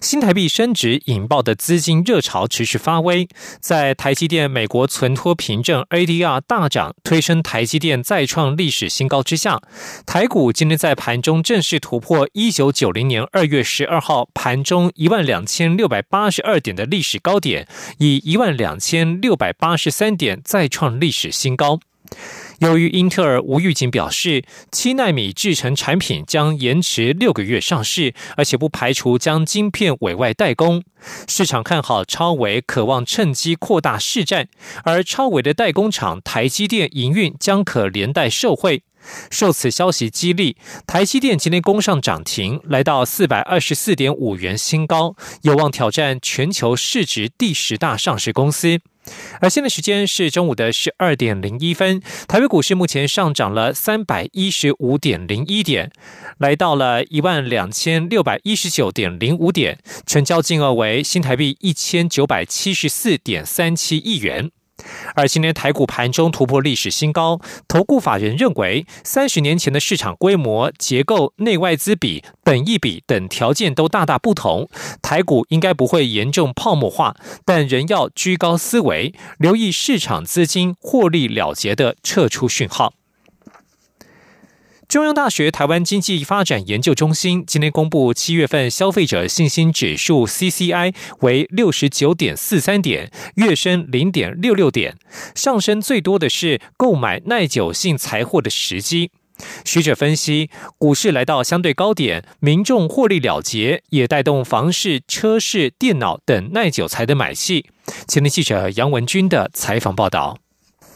新台币升值引爆的资金热潮持续发威，在台积电美国存托凭证 ADR 大涨，推升台积电再创历史新高之下，台股今天在盘中正式突破一九九零年二月十二号盘中一万两千六百八十二点的历史高点，以一万两千六百八十三点再创历史新高。由于英特尔无预警表示，七纳米制成产品将延迟六个月上市，而且不排除将晶片委外代工。市场看好超维，渴望趁机扩大市占，而超维的代工厂台积电营运将可连带受惠。受此消息激励，台积电今天攻上涨停，来到四百二十四点五元新高，有望挑战全球市值第十大上市公司。而现在时间是中午的十二点零一分，台北股市目前上涨了三百一十五点零一点，来到了一万两千六百一十九点零五点，成交金额为新台币一千九百七十四点三七亿元。而今年台股盘中突破历史新高，投顾法人认为，三十年前的市场规模、结构、内外资比、本益比等条件都大大不同，台股应该不会严重泡沫化，但仍要居高思维，留意市场资金获利了结的撤出讯号。中央大学台湾经济发展研究中心今天公布七月份消费者信心指数 （CCI） 为六十九点四三点，月升零点六六点，上升最多的是购买耐久性财货的时机。学者分析，股市来到相对高点，民众获利了结，也带动房市、车市、电脑等耐久财的买气。前天记者杨文军的采访报道。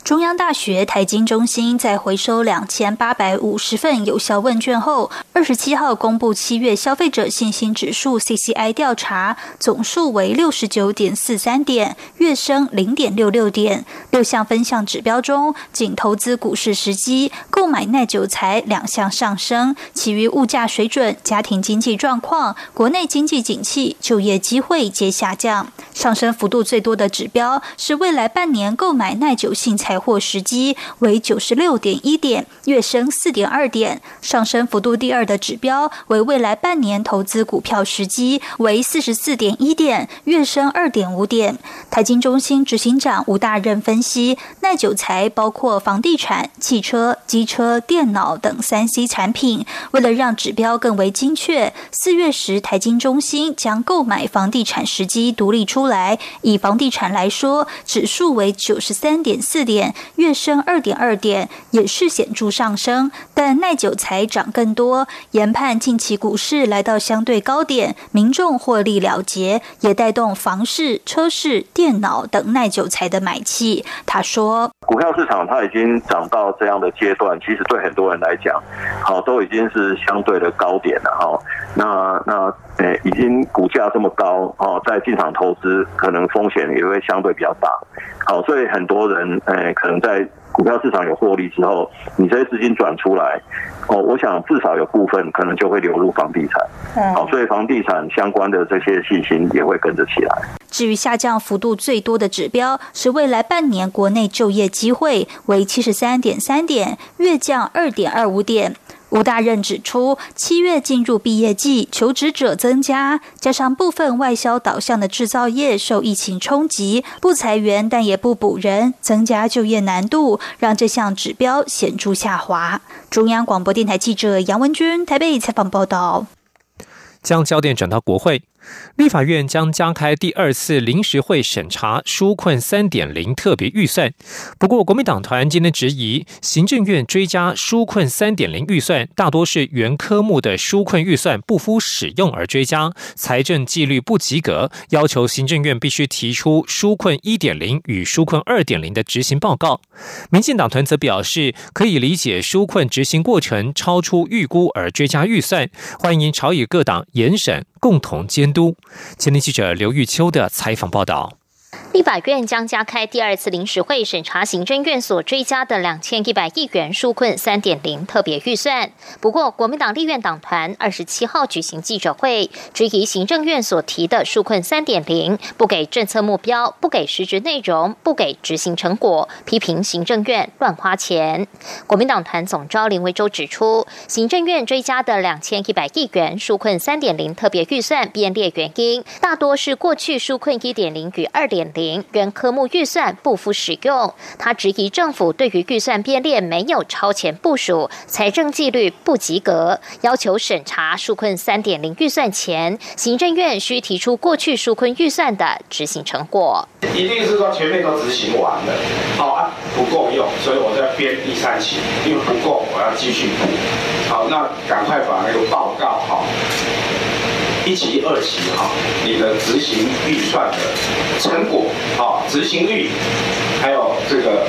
中央大学台经中心在回收两千八百五十份有效问卷后，二十七号公布七月消费者信心指数 （CCI） 调查总数为六十九点四三点，月升零点六六点。六项分项指标中，仅投资股市时机、购买耐久材两项上升，其余物价水准、家庭经济状况、国内经济景气、就业机会皆下降。上升幅度最多的指标是未来半年购买耐久性材。财货时机为九十六点一点，月升四点二点。上升幅度第二的指标为未来半年投资股票时机为四十四点一点，月升二点五点。台金中心执行长吴大任分析，耐久材包括房地产、汽车、机车、电脑等三 C 产品。为了让指标更为精确，四月时台金中心将购买房地产时机独立出来。以房地产来说，指数为九十三点四点。月升二点二点，也是显著上升，但耐久材涨更多。研判近期股市来到相对高点，民众获利了结，也带动房市、车市、电脑等耐久材的买气。他说：“股票市场它已经涨到这样的阶段，其实对很多人来讲，好都已经是相对的高点了哈。那那诶，已经股价这么高哦，在进场投资可能风险也会相对比较大。好，所以很多人诶。”可能在股票市场有获利之后，你这些资金转出来，哦，我想至少有部分可能就会流入房地产，好，所以房地产相关的这些信心也会跟着起来。至于下降幅度最多的指标是未来半年国内就业机会为七十三点三点，月降二点二五点。吴大任指出，七月进入毕业季，求职者增加，加上部分外销导向的制造业受疫情冲击，不裁员但也不补人，增加就业难度，让这项指标显著下滑。中央广播电台记者杨文君台北采访报道。将焦点转到国会。立法院将加开第二次临时会审查纾困三点零特别预算。不过，国民党团今天质疑行政院追加纾困三点零预算，大多是原科目的纾困预算不敷使用而追加，财政纪律不及格，要求行政院必须提出纾困一点零与纾困二点零的执行报告。民进党团则表示，可以理解纾困执行过程超出预估而追加预算，欢迎朝野各党严审，共同监。都，前天记者刘玉秋的采访报道。立法院将加开第二次临时会审查行政院所追加的两千一百亿元纾困三点零特别预算。不过，国民党立院党团二十七号举行记者会，质疑行政院所提的纾困三点零不给政策目标、不给实质内容、不给执行成果，批评行政院乱花钱。国民党团总召林维洲指出，行政院追加的两千一百亿元纾困三点零特别预算编列原因，大多是过去纾困一点零与二点零。原科目预算不敷使用，他质疑政府对于预算编列没有超前部署，财政纪律不及格，要求审查纾困三点零预算前，行政院需提出过去纾困预算的执行成果。一定是说前面都执行完了，好啊，不够用，所以我在编第三期，因为不够，我要继续补。好，那赶快把那个报告好。一期、二期，哈，你的执行预算的成果，啊，执行率，还有这个。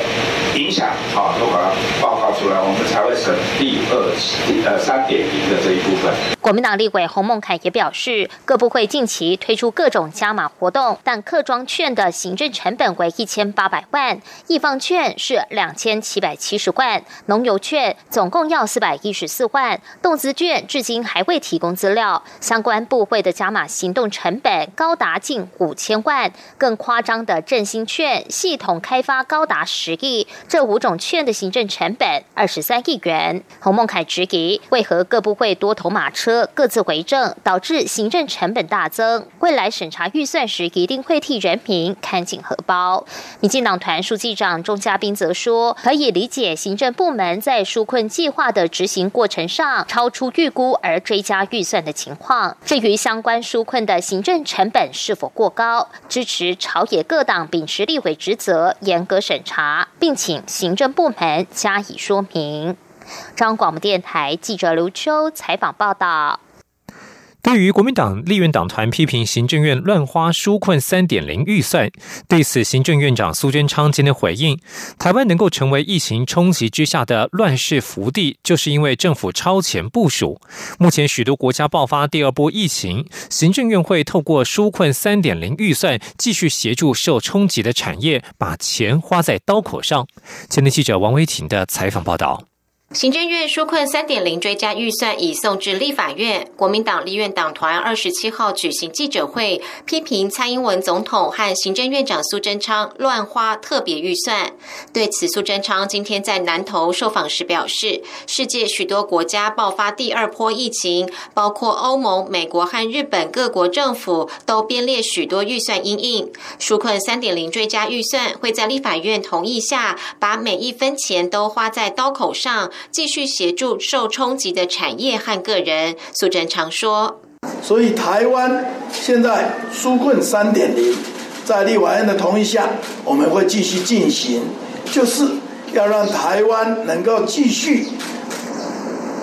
影响好，都把它报告出来，我们才会审第二第呃三点零的这一部分。国民党立委洪孟凯也表示，各部会近期推出各种加码活动，但客庄券的行政成本为一千八百万，易放券是两千七百七十万，农油券总共要四百一十四万，动资券至今还未提供资料。相关部会的加码行动成本高达近五千万，更夸张的振兴券系统开发高达十亿。这五种券的行政成本二十三亿元。洪孟凯质疑，为何各部会多头马车各自为政，导致行政成本大增？未来审查预算时，一定会替人民看紧荷包。民进党团书记长钟嘉宾则说，可以理解行政部门在纾困计划的执行过程上超出预估而追加预算的情况。至于相关纾困的行政成本是否过高，支持朝野各党秉持立委职责，严格审查，并请行政部门加以说明。张广播电台记者刘秋采访报道。对于国民党立院党团批评行政院乱花纾困三点零预算，对此行政院长苏贞昌今天回应：台湾能够成为疫情冲击之下的乱世福地，就是因为政府超前部署。目前许多国家爆发第二波疫情，行政院会透过纾困三点零预算，继续协助受冲击的产业，把钱花在刀口上。前天记者王维婷的采访报道。行政院纾困三点零追加预算已送至立法院，国民党立院党团二十七号举行记者会，批评蔡英文总统和行政院长苏贞昌乱花特别预算。对此，苏贞昌今天在南投受访时表示，世界许多国家爆发第二波疫情，包括欧盟、美国和日本各国政府都编列许多预算应应。纾困三点零追加预算会在立法院同意下，把每一分钱都花在刀口上。继续协助受冲击的产业和个人，苏贞常说：“所以台湾现在纾困三点零，在立法院的同意下，我们会继续进行，就是要让台湾能够继续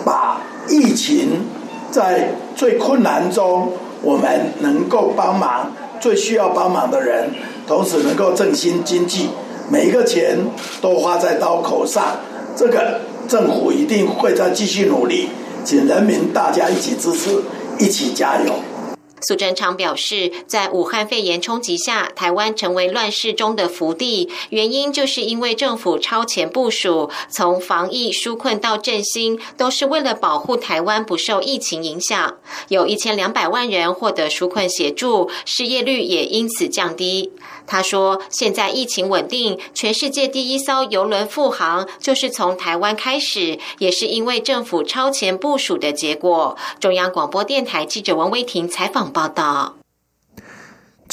把疫情在最困难中，我们能够帮忙最需要帮忙的人，同时能够振兴经济，每一个钱都花在刀口上，这个。”政府一定会再继续努力，请人民大家一起支持，一起加油。苏贞昌表示，在武汉肺炎冲击下，台湾成为乱世中的福地，原因就是因为政府超前部署，从防疫纾困到振兴，都是为了保护台湾不受疫情影响。有一千两百万人获得纾困协助，失业率也因此降低。他说：“现在疫情稳定，全世界第一艘邮轮复航就是从台湾开始，也是因为政府超前部署的结果。”中央广播电台记者王威婷采访报道。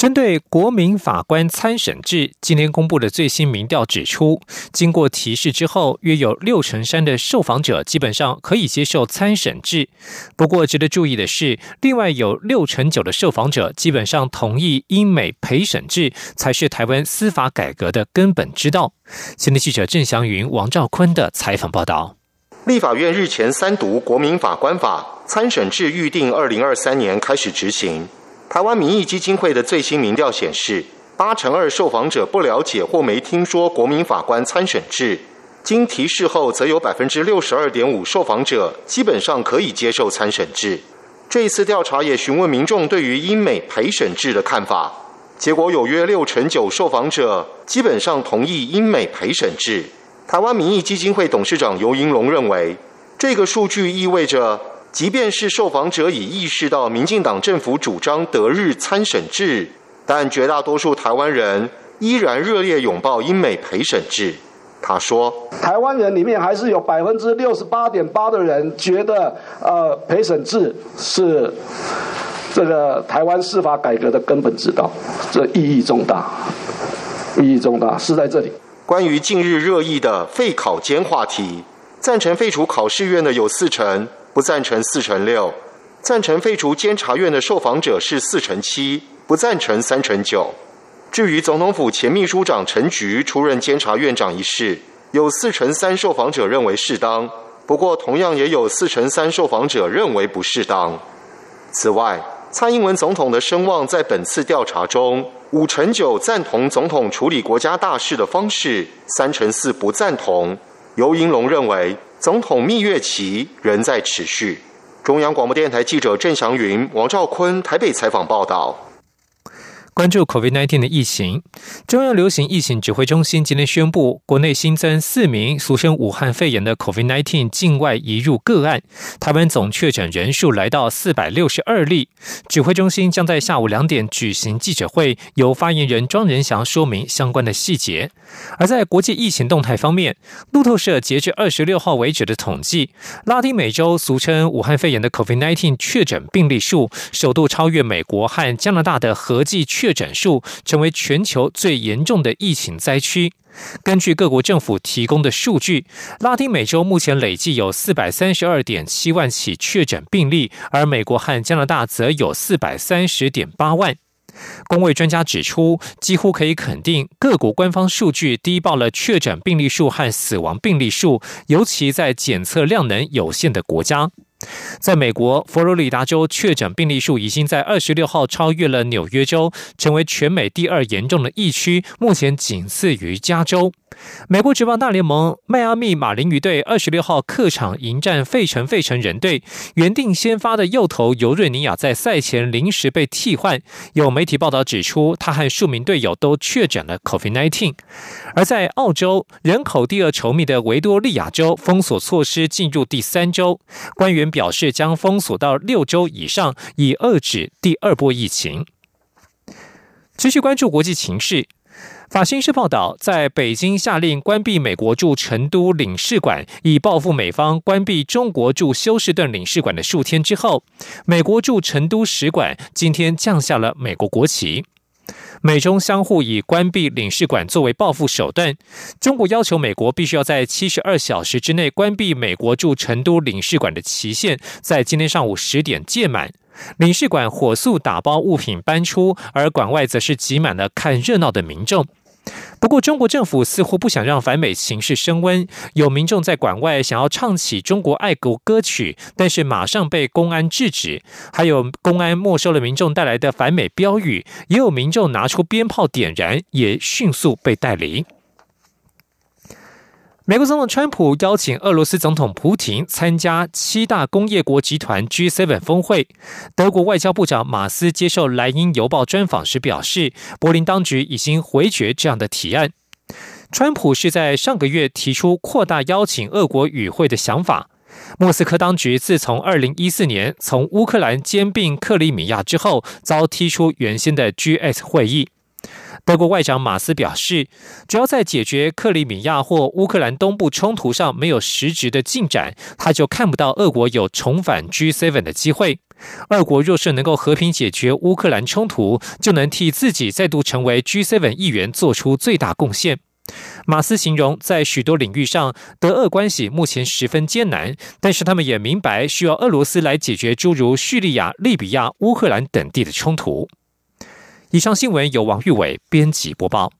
针对国民法官参审制，今天公布的最新民调指出，经过提示之后，约有六成三的受访者基本上可以接受参审制。不过，值得注意的是，另外有六成九的受访者基本上同意英美陪审制才是台湾司法改革的根本之道。前天记者郑祥云、王兆坤的采访报道。立法院日前三读国民法官法参审制，预定二零二三年开始执行。台湾民意基金会的最新民调显示，八成二受访者不了解或没听说国民法官参审制。经提示后，则有百分之六十二点五受访者基本上可以接受参审制。这一次调查也询问民众对于英美陪审制的看法。结果有约六成九受访者基本上同意英美陪审制。台湾民意基金会董事长尤银龙认为，这个数据意味着，即便是受访者已意识到民进党政府主张德日参审制，但绝大多数台湾人依然热烈拥抱英美陪审制。他说：“台湾人里面还是有百分之六十八点八的人觉得，呃，陪审制是。”这个台湾司法改革的根本之道，这意义重大，意义重大是在这里。关于近日热议的废考监话题，赞成废除考试院的有四成，不赞成四成六；赞成废除监察院的受访者是四成七，不赞成三成九。至于总统府前秘书长陈菊出任监察院长一事，有四成三受访者认为适当，不过同样也有四成三受访者认为不适当。此外，蔡英文总统的声望在本次调查中，五成九赞同总统处理国家大事的方式，三成四不赞同。尤银龙认为，总统蜜月期仍在持续。中央广播电台记者郑祥云、王兆坤台北采访报道。关注 COVID-19 的疫情，中央流行疫情指挥中心今天宣布，国内新增四名俗称武汉肺炎的 COVID-19 境外移入个案，台湾总确诊人数来到四百六十二例。指挥中心将在下午两点举行记者会，由发言人庄仁祥说明相关的细节。而在国际疫情动态方面，路透社截至二十六号为止的统计，拉丁美洲俗称武汉肺炎的 COVID-19 确诊病例数首度超越美国和加拿大的合计确。诊数成为全球最严重的疫情灾区。根据各国政府提供的数据，拉丁美洲目前累计有四百三十二点七万起确诊病例，而美国和加拿大则有四百三十点八万。工位专家指出，几乎可以肯定，各国官方数据低报了确诊病例数和死亡病例数，尤其在检测量能有限的国家。在美国，佛罗里达州确诊病例数已经在二十六号超越了纽约州，成为全美第二严重的疫区，目前仅次于加州。美国职棒大联盟迈阿密马林鱼队二十六号客场迎战费城费城人队，原定先发的右投尤瑞尼亚在赛前临时被替换。有媒体报道指出，他和数名队友都确诊了 COVID-19。而在澳洲，人口第二稠密的维多利亚州封锁措施进入第三周，官员表示将封锁到六周以上，以遏制第二波疫情。持续关注国际情势。法新社报道，在北京下令关闭美国驻成都领事馆，以报复美方关闭中国驻休斯顿领事馆的数天之后，美国驻成都使馆今天降下了美国国旗。美中相互以关闭领事馆作为报复手段。中国要求美国必须要在七十二小时之内关闭美国驻成都领事馆的期限，在今天上午十点届满。领事馆火速打包物品搬出，而馆外则是挤满了看热闹的民众。不过，中国政府似乎不想让反美情势升温，有民众在馆外想要唱起中国爱国歌曲，但是马上被公安制止。还有公安没收了民众带来的反美标语，也有民众拿出鞭炮点燃，也迅速被带离。美国总统川普邀请俄罗斯总统普京参加七大工业国集团 G7 峰会。德国外交部长马斯接受《莱茵邮报》专访时表示，柏林当局已经回绝这样的提案。川普是在上个月提出扩大邀请俄国与会的想法。莫斯科当局自从2014年从乌克兰兼并克里米亚之后，遭踢出原先的 GS 会议。德国外长马斯表示，只要在解决克里米亚或乌克兰东部冲突上没有实质的进展，他就看不到俄国有重返 G7 的机会。俄国若是能够和平解决乌克兰冲突，就能替自己再度成为 G7 议员做出最大贡献。马斯形容，在许多领域上，德俄关系目前十分艰难，但是他们也明白需要俄罗斯来解决诸如叙利亚、利比亚、乌克兰等地的冲突。以上新闻由王玉伟编辑播报。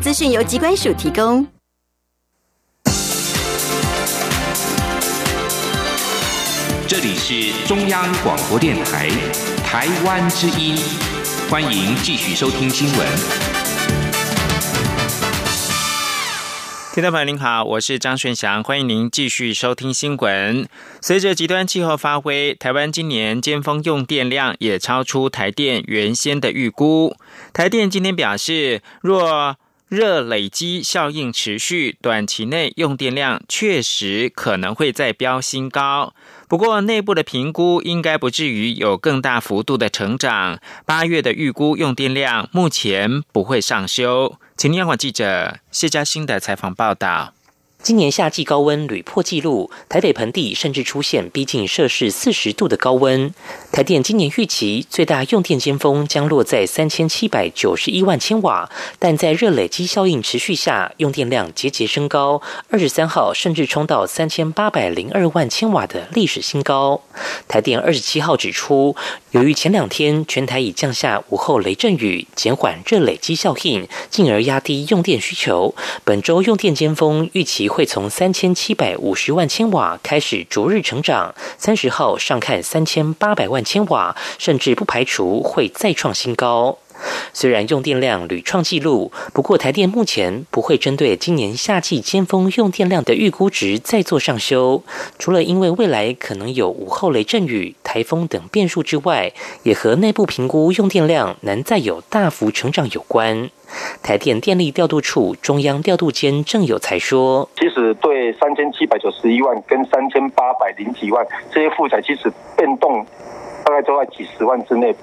资讯由机关署提供。这里是中央广播电台台湾之音，欢迎继续收听新闻。听众朋友您好，我是张顺祥，欢迎您继续收听新闻。随着极端气候发挥，台湾今年尖峰用电量也超出台电原先的预估。台电今天表示，若热累积效应持续，短期内用电量确实可能会再飙新高。不过内部的评估应该不至于有更大幅度的成长。八月的预估用电量目前不会上修。请央广记者谢嘉欣的采访报道。今年夏季高温屡破纪录，台北盆地甚至出现逼近摄氏四十度的高温。台电今年预期最大用电尖峰将落在三千七百九十一万千瓦，但在热累积效应持续下，用电量节节升高。二十三号甚至冲到三千八百零二万千瓦的历史新高。台电二十七号指出，由于前两天全台已降下午后雷阵雨，减缓热累积效应，进而压低用电需求。本周用电尖峰预期。会从三千七百五十万千瓦开始逐日成长，三十号上看三千八百万千瓦，甚至不排除会再创新高。虽然用电量屡创纪录，不过台电目前不会针对今年夏季尖峰用电量的预估值再做上修。除了因为未来可能有午后雷阵雨、台风等变数之外，也和内部评估用电量难再有大幅成长有关。台电电力调度处中央调度监郑有才说：“其实对三千七百九十一万跟三千八百零几万这些负载，其实变动大概都在几十万之内。”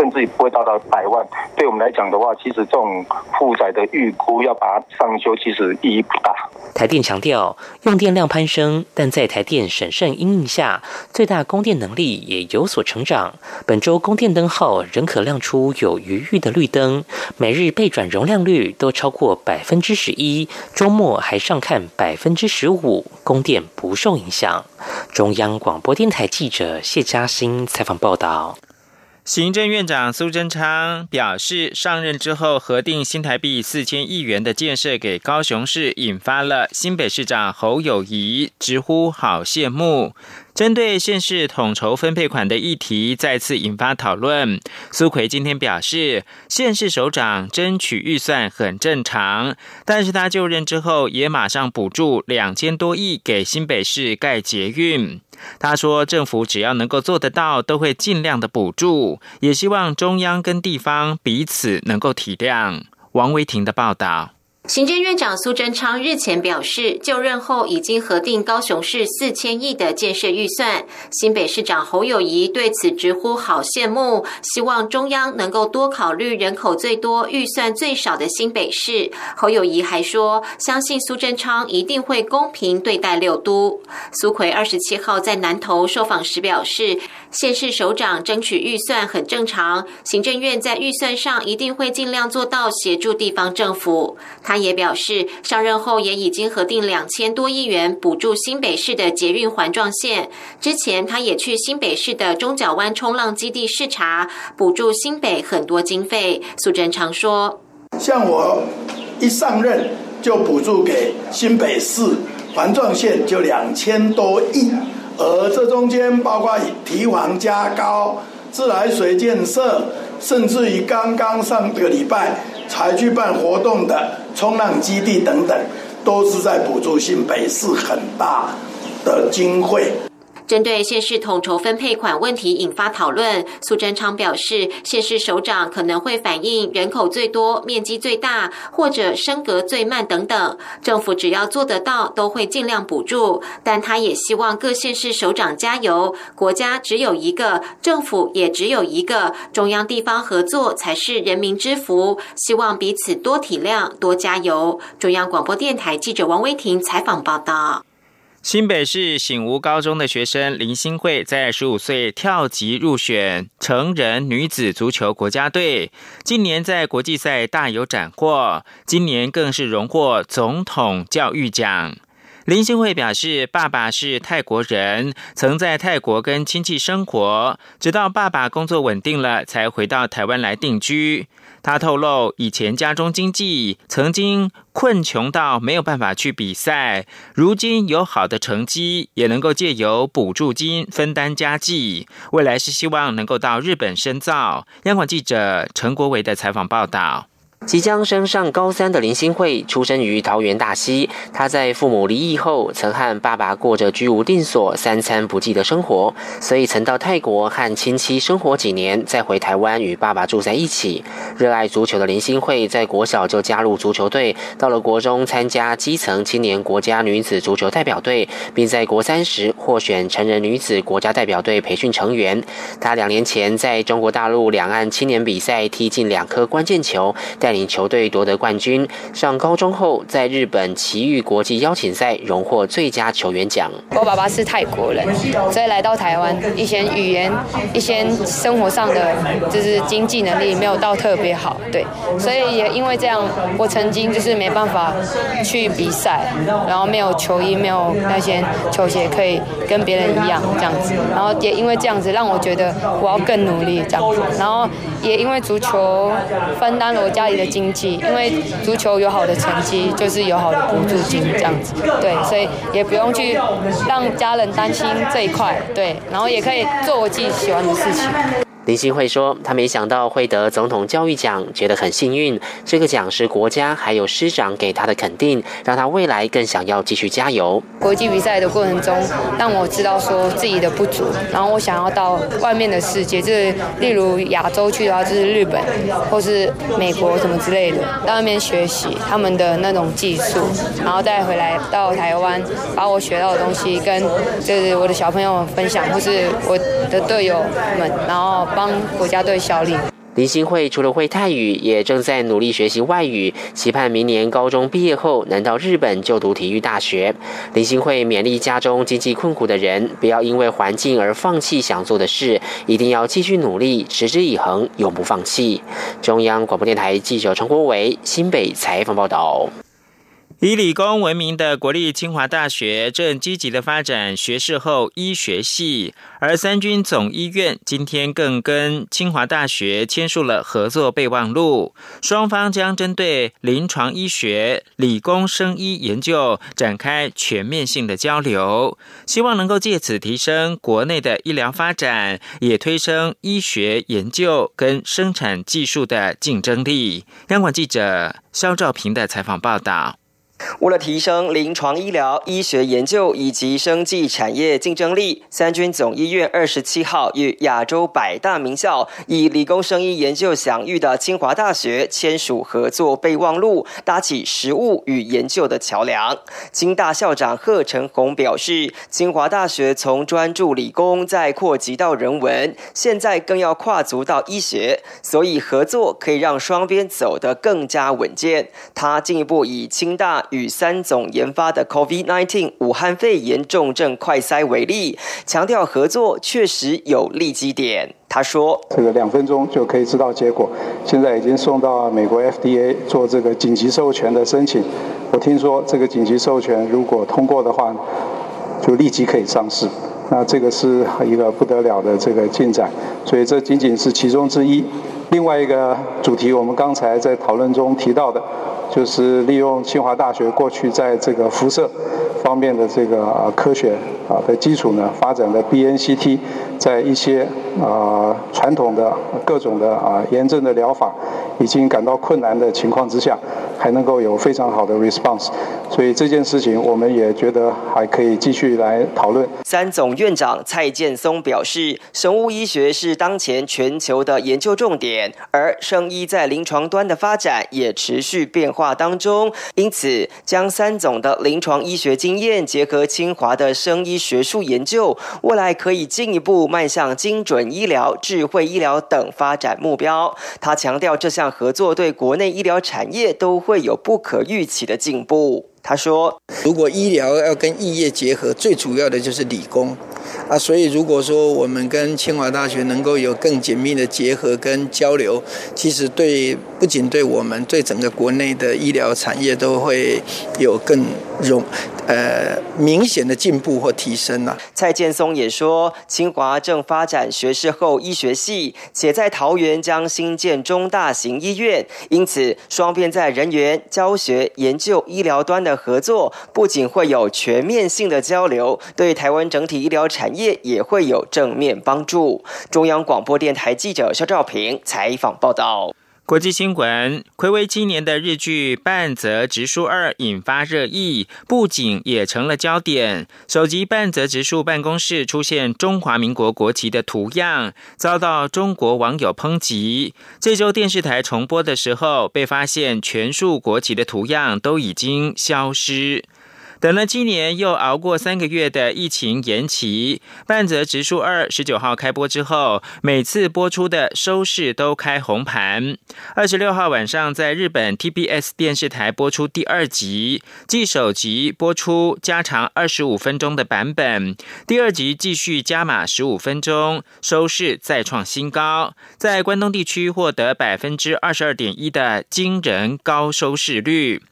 甚至不会达到百万。对我们来讲的话，其实这种负载的预估要把它上修，其实意义不大。台电强调，用电量攀升，但在台电审慎应应下，最大供电能力也有所成长。本周供电灯号仍可亮出有余裕的绿灯，每日备转容量率都超过百分之十一，周末还上看百分之十五，供电不受影响。中央广播电台记者谢嘉欣采访报道。行政院长苏贞昌表示，上任之后核定新台币四千亿元的建设给高雄市，引发了新北市长侯友谊直呼好羡慕。针对县市统筹分配款的议题再次引发讨论，苏奎今天表示，县市首长争取预算很正常，但是他就任之后也马上补助两千多亿给新北市盖捷运。他说，政府只要能够做得到，都会尽量的补助，也希望中央跟地方彼此能够体谅。王维婷的报道。行政院长苏贞昌日前表示，就任后已经核定高雄市四千亿的建设预算。新北市长侯友谊对此直呼好羡慕，希望中央能够多考虑人口最多、预算最少的新北市。侯友谊还说，相信苏贞昌一定会公平对待六都。苏奎二十七号在南投受访时表示，县市首长争取预算很正常，行政院在预算上一定会尽量做到协助地方政府。他也表示，上任后也已经核定两千多亿元补助新北市的捷运环状线。之前他也去新北市的中角湾冲浪基地视察，补助新北很多经费。苏贞昌说：“像我一上任就补助给新北市环状线就两千多亿，而这中间包括提防加高、自来水建设，甚至于刚刚上个礼拜。”才去办活动的冲浪基地等等，都是在补助新北市很大的经费。针对县市统筹分配款问题引发讨论，苏贞昌表示，县市首长可能会反映人口最多、面积最大，或者升格最慢等等。政府只要做得到，都会尽量补助。但他也希望各县市首长加油，国家只有一个，政府也只有一个，中央地方合作才是人民之福。希望彼此多体谅、多加油。中央广播电台记者王威婷采访报道。新北市醒吾高中的学生林新慧，在十五岁跳级入选成人女子足球国家队，近年在国际赛大有斩获，今年更是荣获总统教育奖。林新慧表示，爸爸是泰国人，曾在泰国跟亲戚生活，直到爸爸工作稳定了，才回到台湾来定居。他透露，以前家中经济曾经困穷到没有办法去比赛，如今有好的成绩，也能够借由补助金分担家计。未来是希望能够到日本深造。央广记者陈国伟的采访报道。即将升上高三的林心慧，出生于桃园大溪。她在父母离异后，曾和爸爸过着居无定所、三餐不继的生活，所以曾到泰国和亲戚生活几年，再回台湾与爸爸住在一起。热爱足球的林心慧，在国小就加入足球队，到了国中参加基层青年国家女子足球代表队，并在国三时获选成人女子国家代表队培训成员。她两年前在中国大陆两岸青年比赛踢进两颗关键球，带领。球队夺得冠军。上高中后，在日本奇遇国际邀请赛荣获最佳球员奖。我爸爸是泰国人，所以来到台湾，一些语言、一些生活上的就是经济能力没有到特别好，对，所以也因为这样，我曾经就是没办法去比赛，然后没有球衣，没有那些球鞋可以跟别人一样这样子，然后也因为这样子让我觉得我要更努力这样子，然后也因为足球分担了我家里的。经济，因为足球有好的成绩，就是有好的补助金这样子，对，所以也不用去让家人担心这一块，对，然后也可以做我自己喜欢的事情。林新慧说：“他没想到会得总统教育奖，觉得很幸运。这个奖是国家还有师长给他的肯定，让他未来更想要继续加油。国际比赛的过程中，让我知道说自己的不足，然后我想要到外面的世界，就是例如亚洲去的话，就是日本或是美国什么之类的，到那边学习他们的那种技术，然后再回来到台湾，把我学到的东西跟就是我的小朋友们分享，或是我的队友们，然后。”帮国家队效力。林心慧除了会泰语，也正在努力学习外语，期盼明年高中毕业后能到日本就读体育大学。林心慧勉励家中经济困苦的人，不要因为环境而放弃想做的事，一定要继续努力，持之以恒，永不放弃。中央广播电台记者陈国伟新北采访报道。以理工闻名的国立清华大学正积极的发展学士后医学系，而三军总医院今天更跟清华大学签署了合作备忘录，双方将针对临床医学、理工生医研究展开全面性的交流，希望能够借此提升国内的医疗发展，也推升医学研究跟生产技术的竞争力。央广记者肖兆平的采访报道。为了提升临床医疗、医学研究以及生技产业竞争力，三军总医院二十七号与亚洲百大名校、以理工生医研究享誉的清华大学签署合作备忘录，搭起实务与研究的桥梁。清大校长贺成宏表示，清华大学从专注理工，再扩及到人文，现在更要跨足到医学，所以合作可以让双边走得更加稳健。他进一步以清大。与三总研发的 COVID-19 武汉肺炎重症快筛为例，强调合作确实有利基点。他说：“这个两分钟就可以知道结果，现在已经送到美国 FDA 做这个紧急授权的申请。我听说这个紧急授权如果通过的话，就立即可以上市。那这个是一个不得了的这个进展，所以这仅仅是其中之一。另外一个主题，我们刚才在讨论中提到的。”就是利用清华大学过去在这个辐射方面的这个科学啊的基础呢，发展的 BNCT，在一些啊传统的各种的啊炎症的疗法已经感到困难的情况之下，还能够有非常好的 response，所以这件事情我们也觉得还可以继续来讨论。三总院长蔡建松表示，生物医学是当前全球的研究重点，而生医在临床端的发展也持续变化当中，因此将三总的临床医学经验结合清华的生医学术研究，未来可以进一步迈向精准医疗、智慧医疗等发展目标。他强调，这项合作对国内医疗产业都会有不可预期的进步。他说：“如果医疗要跟医业结合，最主要的就是理工啊。所以，如果说我们跟清华大学能够有更紧密的结合跟交流，其实对不仅对我们，对整个国内的医疗产业都会有更容呃明显的进步或提升啊。蔡建松也说，清华正发展学士后医学系，且在桃园将新建中大型医院，因此双边在人员、教学、研究、医疗端的。的合作不仅会有全面性的交流，对台湾整体医疗产业也会有正面帮助。中央广播电台记者肖兆平采访报道。国际新闻：暌违七年的日剧《半泽直树二》引发热议，不仅也成了焦点。首集半泽直树办公室出现中华民国国旗的图样，遭到中国网友抨击。这周电视台重播的时候，被发现全数国旗的图样都已经消失。等了七年，又熬过三个月的疫情延期，《半泽直树二》十九号开播之后，每次播出的收视都开红盘。二十六号晚上，在日本 TBS 电视台播出第二集，继首集播出加长二十五分钟的版本，第二集继续加码十五分钟，收视再创新高，在关东地区获得百分之二十二点一的惊人高收视率。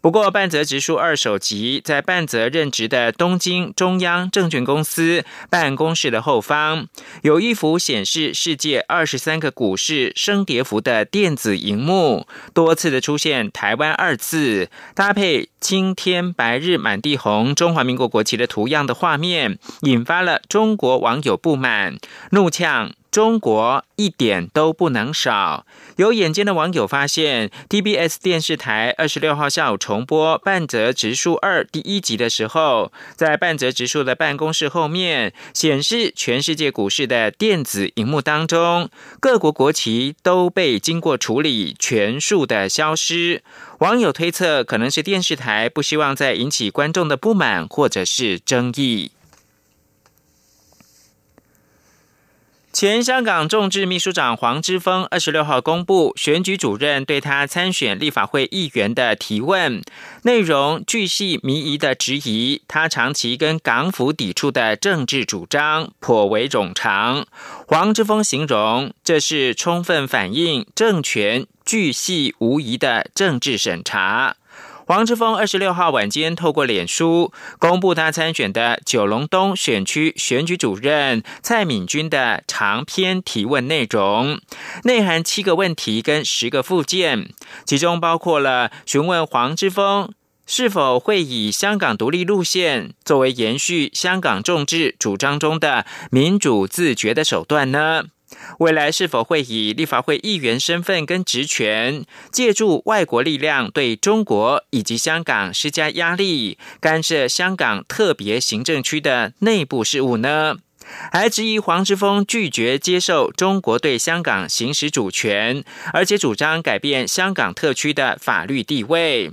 不过，半泽直树二手集在半泽任职的东京中央证券公司办公室的后方，有一幅显示世界二十三个股市升跌幅的电子荧幕，多次的出现“台湾”二字，搭配青天白日满地红中华民国国旗的图样的画面，引发了中国网友不满，怒呛。中国一点都不能少。有眼尖的网友发现，TBS 电视台二十六号下午重播《半泽直树二》第一集的时候，在半泽直树的办公室后面显示全世界股市的电子荧幕当中，各国国旗都被经过处理，全数的消失。网友推测，可能是电视台不希望再引起观众的不满或者是争议。前香港众志秘书长黄之锋二十六号公布选举主任对他参选立法会议员的提问，内容巨细靡遗的质疑他长期跟港府抵触的政治主张颇为冗长。黄之锋形容这是充分反映政权巨细无遗的政治审查。黄之锋二十六号晚间透过脸书公布他参选的九龙东选区选举主任蔡敏君的长篇提问内容，内含七个问题跟十个附件，其中包括了询问黄之锋是否会以香港独立路线作为延续香港众志主张中的民主自觉的手段呢？未来是否会以立法会议员身份跟职权，借助外国力量对中国以及香港施加压力，干涉香港特别行政区的内部事务呢？还质疑黄之锋拒绝接受中国对香港行使主权，而且主张改变香港特区的法律地位。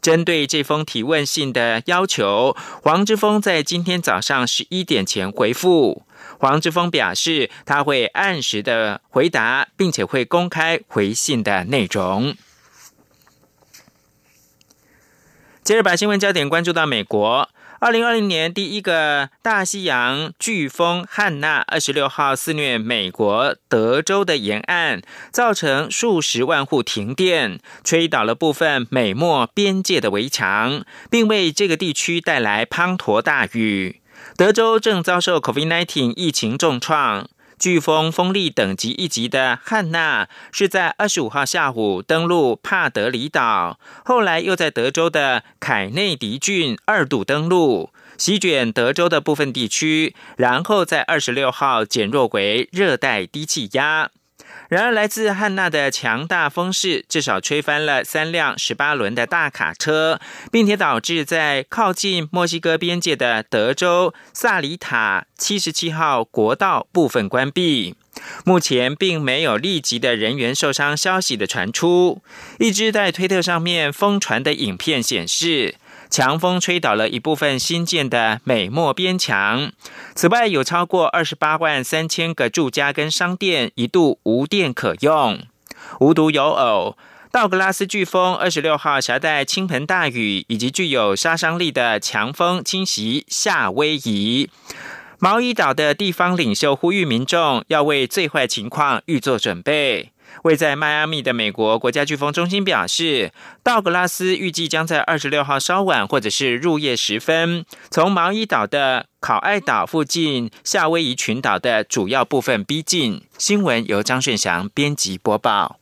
针对这封提问信的要求，黄之锋在今天早上十一点前回复。黄之锋表示，他会按时的回答，并且会公开回信的内容。接着把新闻焦点关注到美国，二零二零年第一个大西洋飓风汉娜二十六号肆虐美国德州的沿岸，造成数十万户停电，吹倒了部分美墨边界的围墙，并为这个地区带来滂沱大雨。德州正遭受 COVID-19 疫情重创，飓风风力等级一级的汉娜，是在二十五号下午登陆帕德里岛，后来又在德州的凯内迪郡二度登陆，席卷德州的部分地区，然后在二十六号减弱为热带低气压。然而，来自汉娜的强大风势至少吹翻了三辆十八轮的大卡车，并且导致在靠近墨西哥边界的德州萨里塔七十七号国道部分关闭。目前并没有立即的人员受伤消息的传出。一支在推特上面疯传的影片显示。强风吹倒了一部分新建的美墨边墙。此外，有超过二十八万三千个住家跟商店一度无电可用。无独有偶，道格拉斯飓风二十六号携带倾盆大雨以及具有杀伤力的强风侵袭夏威夷。毛伊岛的地方领袖呼吁民众要为最坏情况预做准备。位在迈阿密的美国国家飓风中心表示，道格拉斯预计将在二十六号稍晚或者是入夜时分，从毛伊岛的考爱岛附近夏威夷群岛的主要部分逼近。新闻由张顺祥编辑播报。